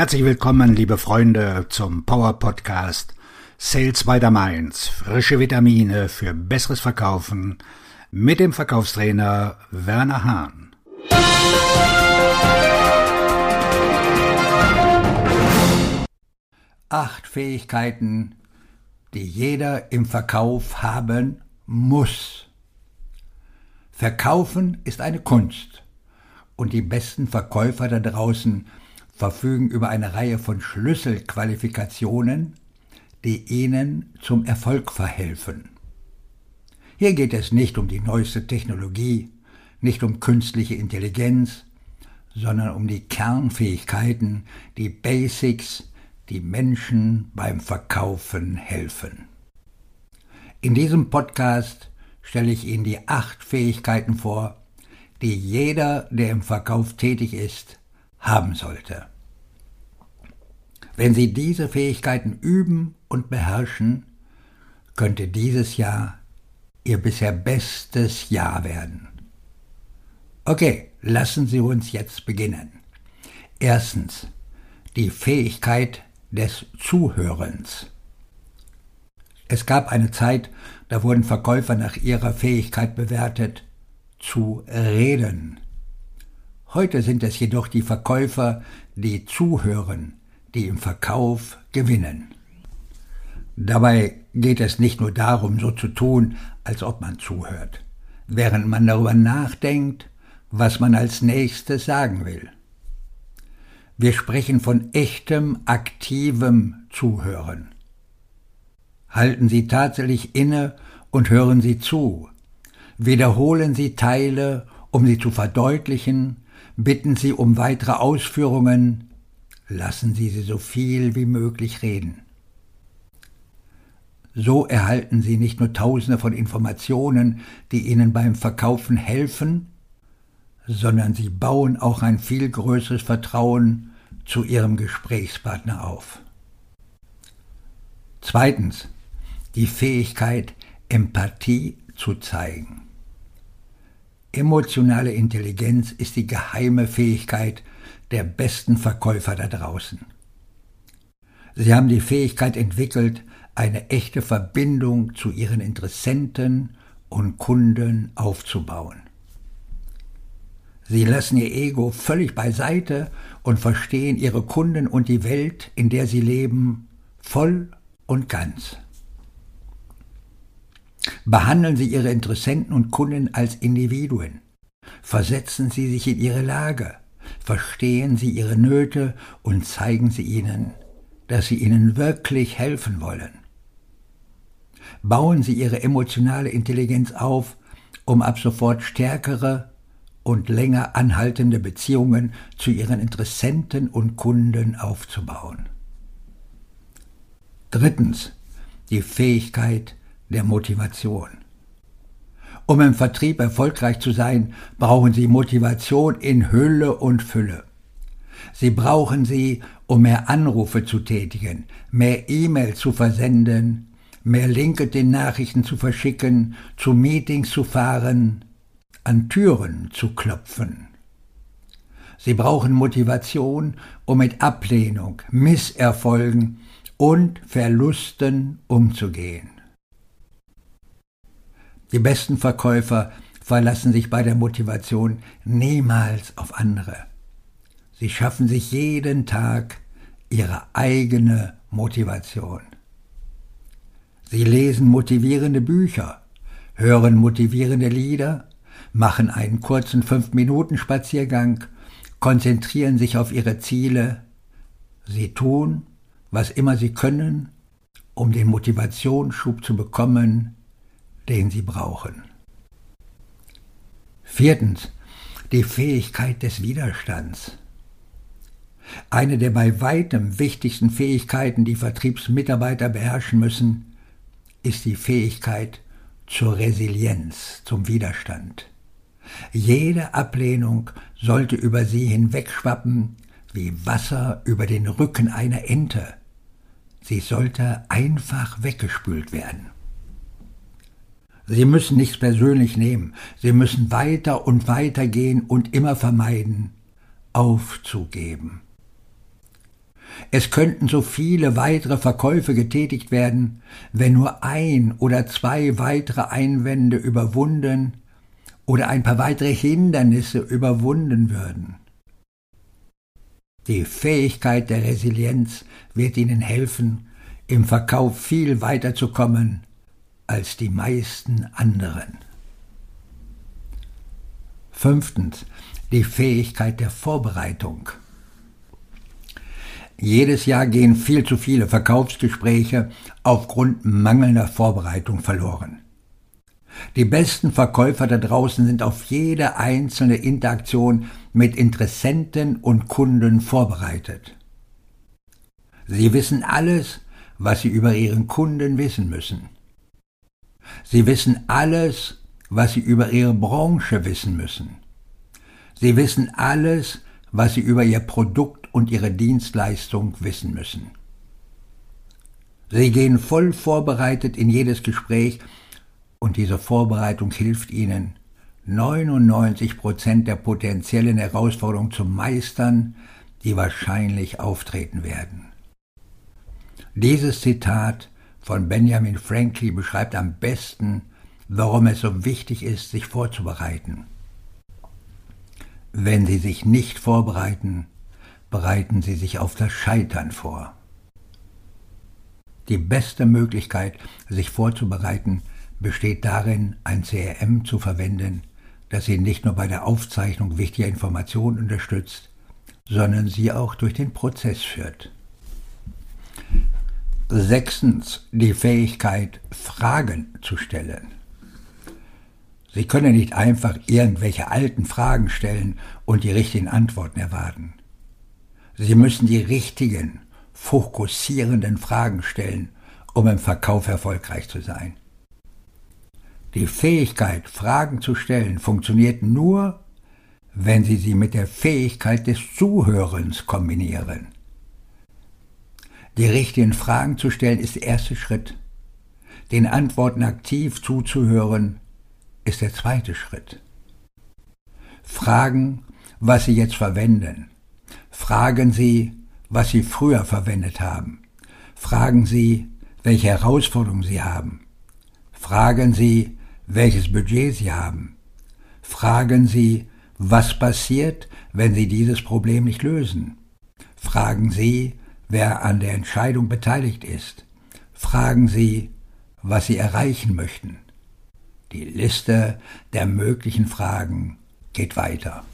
Herzlich willkommen, liebe Freunde, zum Power Podcast Sales by the Mainz. Frische Vitamine für besseres Verkaufen mit dem Verkaufstrainer Werner Hahn. Acht Fähigkeiten, die jeder im Verkauf haben muss. Verkaufen ist eine Kunst und die besten Verkäufer da draußen verfügen über eine Reihe von Schlüsselqualifikationen, die ihnen zum Erfolg verhelfen. Hier geht es nicht um die neueste Technologie, nicht um künstliche Intelligenz, sondern um die Kernfähigkeiten, die Basics, die Menschen beim Verkaufen helfen. In diesem Podcast stelle ich Ihnen die acht Fähigkeiten vor, die jeder, der im Verkauf tätig ist, haben sollte. Wenn Sie diese Fähigkeiten üben und beherrschen, könnte dieses Jahr Ihr bisher bestes Jahr werden. Okay, lassen Sie uns jetzt beginnen. Erstens, die Fähigkeit des Zuhörens. Es gab eine Zeit, da wurden Verkäufer nach ihrer Fähigkeit bewertet, zu reden. Heute sind es jedoch die Verkäufer, die zuhören, die im Verkauf gewinnen. Dabei geht es nicht nur darum, so zu tun, als ob man zuhört, während man darüber nachdenkt, was man als nächstes sagen will. Wir sprechen von echtem, aktivem Zuhören. Halten Sie tatsächlich inne und hören Sie zu. Wiederholen Sie Teile, um sie zu verdeutlichen, bitten Sie um weitere Ausführungen, lassen Sie sie so viel wie möglich reden. So erhalten Sie nicht nur Tausende von Informationen, die Ihnen beim Verkaufen helfen, sondern Sie bauen auch ein viel größeres Vertrauen zu Ihrem Gesprächspartner auf. Zweitens, die Fähigkeit, Empathie zu zeigen. Emotionale Intelligenz ist die geheime Fähigkeit, der besten Verkäufer da draußen. Sie haben die Fähigkeit entwickelt, eine echte Verbindung zu ihren Interessenten und Kunden aufzubauen. Sie lassen ihr Ego völlig beiseite und verstehen ihre Kunden und die Welt, in der sie leben, voll und ganz. Behandeln Sie Ihre Interessenten und Kunden als Individuen. Versetzen Sie sich in ihre Lage verstehen Sie ihre Nöte und zeigen Sie ihnen, dass Sie ihnen wirklich helfen wollen. Bauen Sie Ihre emotionale Intelligenz auf, um ab sofort stärkere und länger anhaltende Beziehungen zu Ihren Interessenten und Kunden aufzubauen. Drittens. Die Fähigkeit der Motivation. Um im Vertrieb erfolgreich zu sein, brauchen Sie Motivation in Hülle und Fülle. Sie brauchen sie, um mehr Anrufe zu tätigen, mehr E-Mail zu versenden, mehr LinkedIn-Nachrichten zu verschicken, zu Meetings zu fahren, an Türen zu klopfen. Sie brauchen Motivation, um mit Ablehnung, Misserfolgen und Verlusten umzugehen. Die besten Verkäufer verlassen sich bei der Motivation niemals auf andere. Sie schaffen sich jeden Tag ihre eigene Motivation. Sie lesen motivierende Bücher, hören motivierende Lieder, machen einen kurzen Fünf-Minuten-Spaziergang, konzentrieren sich auf ihre Ziele. Sie tun, was immer sie können, um den Motivationsschub zu bekommen, den sie brauchen. Viertens. Die Fähigkeit des Widerstands. Eine der bei weitem wichtigsten Fähigkeiten, die Vertriebsmitarbeiter beherrschen müssen, ist die Fähigkeit zur Resilienz, zum Widerstand. Jede Ablehnung sollte über sie hinwegschwappen wie Wasser über den Rücken einer Ente. Sie sollte einfach weggespült werden. Sie müssen nichts persönlich nehmen. Sie müssen weiter und weiter gehen und immer vermeiden, aufzugeben. Es könnten so viele weitere Verkäufe getätigt werden, wenn nur ein oder zwei weitere Einwände überwunden oder ein paar weitere Hindernisse überwunden würden. Die Fähigkeit der Resilienz wird Ihnen helfen, im Verkauf viel weiterzukommen als die meisten anderen. Fünftens. Die Fähigkeit der Vorbereitung. Jedes Jahr gehen viel zu viele Verkaufsgespräche aufgrund mangelnder Vorbereitung verloren. Die besten Verkäufer da draußen sind auf jede einzelne Interaktion mit Interessenten und Kunden vorbereitet. Sie wissen alles, was sie über ihren Kunden wissen müssen. Sie wissen alles, was sie über ihre Branche wissen müssen. Sie wissen alles, was sie über ihr Produkt und ihre Dienstleistung wissen müssen. Sie gehen voll vorbereitet in jedes Gespräch und diese Vorbereitung hilft ihnen, 99 Prozent der potenziellen Herausforderungen zu meistern, die wahrscheinlich auftreten werden. Dieses Zitat von Benjamin Franklin beschreibt am besten, warum es so wichtig ist, sich vorzubereiten. Wenn Sie sich nicht vorbereiten, bereiten Sie sich auf das Scheitern vor. Die beste Möglichkeit, sich vorzubereiten, besteht darin, ein CRM zu verwenden, das Sie nicht nur bei der Aufzeichnung wichtiger Informationen unterstützt, sondern Sie auch durch den Prozess führt. Sechstens die Fähigkeit, Fragen zu stellen. Sie können nicht einfach irgendwelche alten Fragen stellen und die richtigen Antworten erwarten. Sie müssen die richtigen, fokussierenden Fragen stellen, um im Verkauf erfolgreich zu sein. Die Fähigkeit, Fragen zu stellen, funktioniert nur, wenn Sie sie mit der Fähigkeit des Zuhörens kombinieren. Die richtigen Fragen zu stellen ist der erste Schritt. Den Antworten aktiv zuzuhören ist der zweite Schritt. Fragen, was Sie jetzt verwenden, Fragen Sie, was Sie früher verwendet haben. Fragen Sie, welche Herausforderungen Sie haben. Fragen Sie, welches Budget Sie haben. Fragen Sie, was passiert, wenn Sie dieses Problem nicht lösen. Fragen Sie, wer an der Entscheidung beteiligt ist. Fragen Sie, was Sie erreichen möchten. Die Liste der möglichen Fragen geht weiter.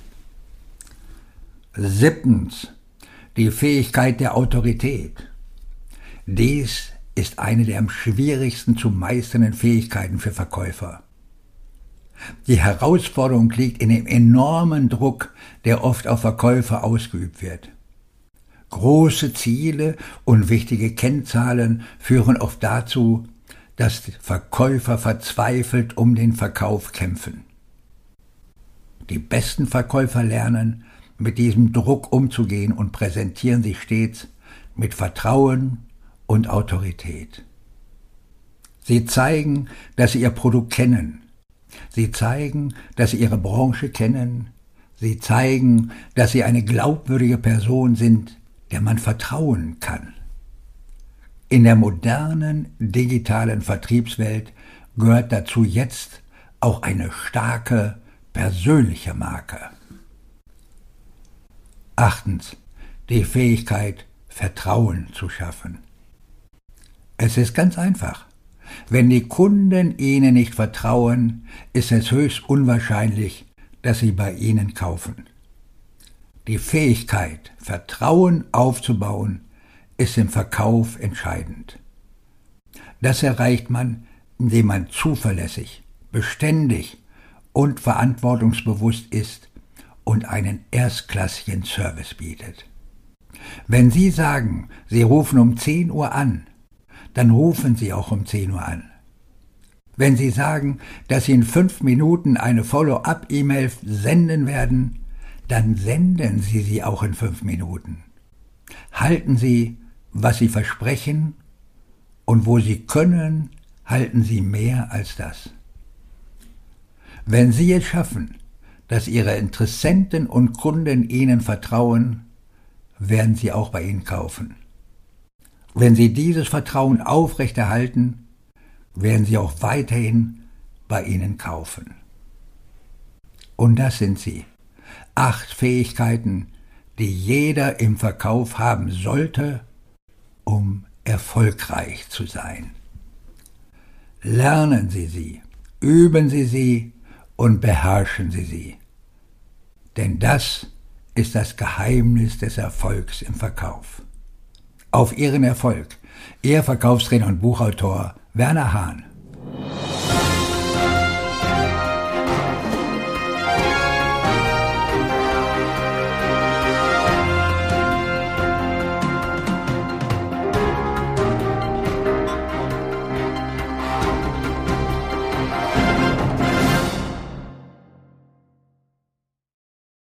Siebtens. Die Fähigkeit der Autorität. Dies ist eine der am schwierigsten zu meisternden Fähigkeiten für Verkäufer. Die Herausforderung liegt in dem enormen Druck, der oft auf Verkäufer ausgeübt wird. Große Ziele und wichtige Kennzahlen führen oft dazu, dass Verkäufer verzweifelt um den Verkauf kämpfen. Die besten Verkäufer lernen, mit diesem Druck umzugehen und präsentieren sich stets mit Vertrauen und Autorität. Sie zeigen, dass sie ihr Produkt kennen. Sie zeigen, dass sie ihre Branche kennen. Sie zeigen, dass sie eine glaubwürdige Person sind, der man vertrauen kann. In der modernen digitalen Vertriebswelt gehört dazu jetzt auch eine starke persönliche Marke. Achtens. Die Fähigkeit, Vertrauen zu schaffen. Es ist ganz einfach. Wenn die Kunden Ihnen nicht vertrauen, ist es höchst unwahrscheinlich, dass sie bei Ihnen kaufen. Die Fähigkeit, Vertrauen aufzubauen, ist im Verkauf entscheidend. Das erreicht man, indem man zuverlässig, beständig und verantwortungsbewusst ist und einen erstklassigen Service bietet. Wenn Sie sagen, Sie rufen um 10 Uhr an, dann rufen Sie auch um 10 Uhr an. Wenn Sie sagen, dass Sie in fünf Minuten eine Follow-up-E-Mail senden werden, dann senden Sie sie auch in fünf Minuten. Halten Sie, was Sie versprechen, und wo Sie können, halten Sie mehr als das. Wenn Sie es schaffen, dass ihre Interessenten und Kunden ihnen vertrauen, werden sie auch bei Ihnen kaufen. Wenn Sie dieses Vertrauen aufrechterhalten, werden sie auch weiterhin bei Ihnen kaufen. Und das sind sie. Acht Fähigkeiten, die jeder im Verkauf haben sollte, um erfolgreich zu sein. Lernen Sie sie, üben Sie sie und beherrschen Sie sie. Denn das ist das Geheimnis des Erfolgs im Verkauf. Auf Ihren Erfolg, Ihr Verkaufstrainer und Buchautor Werner Hahn.